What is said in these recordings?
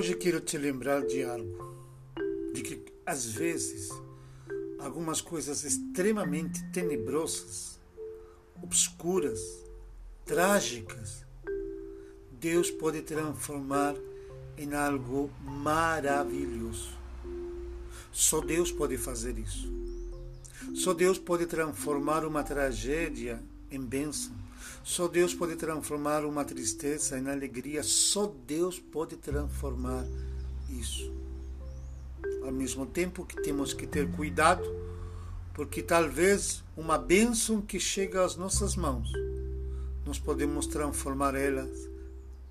Hoje quero te lembrar de algo, de que às vezes algumas coisas extremamente tenebrosas, obscuras, trágicas, Deus pode transformar em algo maravilhoso. Só Deus pode fazer isso. Só Deus pode transformar uma tragédia em bênção. Só Deus pode transformar uma tristeza em alegria. Só Deus pode transformar isso. Ao mesmo tempo que temos que ter cuidado, porque talvez uma bênção que chega às nossas mãos, nós podemos transformar elas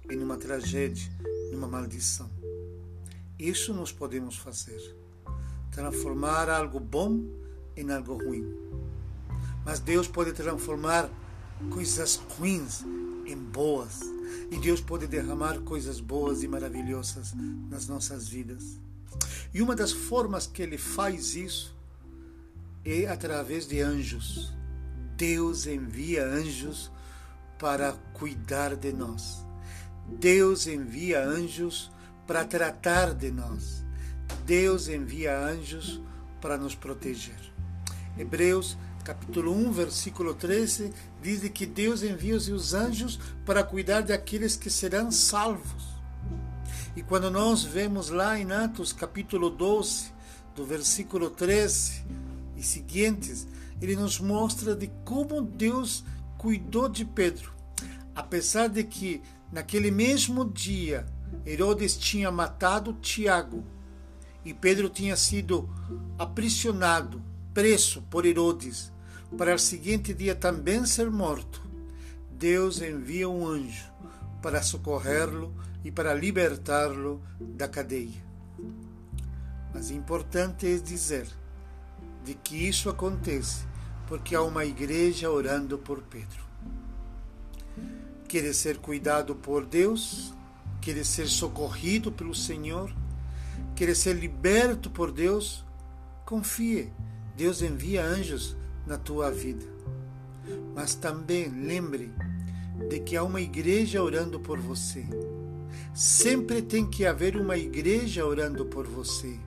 em uma tragédia, em uma maldição. Isso nós podemos fazer. Transformar algo bom em algo ruim. Mas Deus pode transformar coisas ruins em boas. E Deus pode derramar coisas boas e maravilhosas nas nossas vidas. E uma das formas que Ele faz isso é através de anjos. Deus envia anjos para cuidar de nós. Deus envia anjos para tratar de nós. Deus envia anjos para nos proteger. Hebreus capítulo 1, versículo 13, diz que Deus envia os anjos para cuidar daqueles que serão salvos. E quando nós vemos lá em Atos capítulo 12, do versículo 13 e seguintes, ele nos mostra de como Deus cuidou de Pedro. Apesar de que naquele mesmo dia Herodes tinha matado Tiago e Pedro tinha sido aprisionado preso por Herodes, para o seguinte dia também ser morto, Deus envia um anjo para socorrê-lo e para libertá-lo da cadeia. Mas importante é dizer de que isso acontece porque há uma igreja orando por Pedro. Quer ser cuidado por Deus, quer ser socorrido pelo Senhor, quer ser liberto por Deus, confie Deus envia anjos na tua vida. Mas também lembre de que há uma igreja orando por você. Sempre tem que haver uma igreja orando por você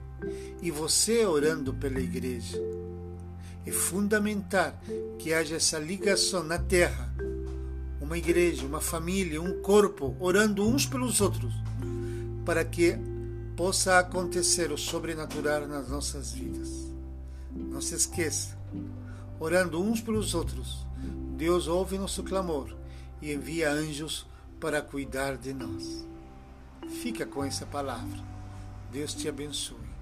e você orando pela igreja. É fundamental que haja essa ligação na terra. Uma igreja, uma família, um corpo orando uns pelos outros, para que possa acontecer o sobrenatural nas nossas vidas. Não se esqueça, orando uns pelos outros, Deus ouve nosso clamor e envia anjos para cuidar de nós. Fica com essa palavra. Deus te abençoe.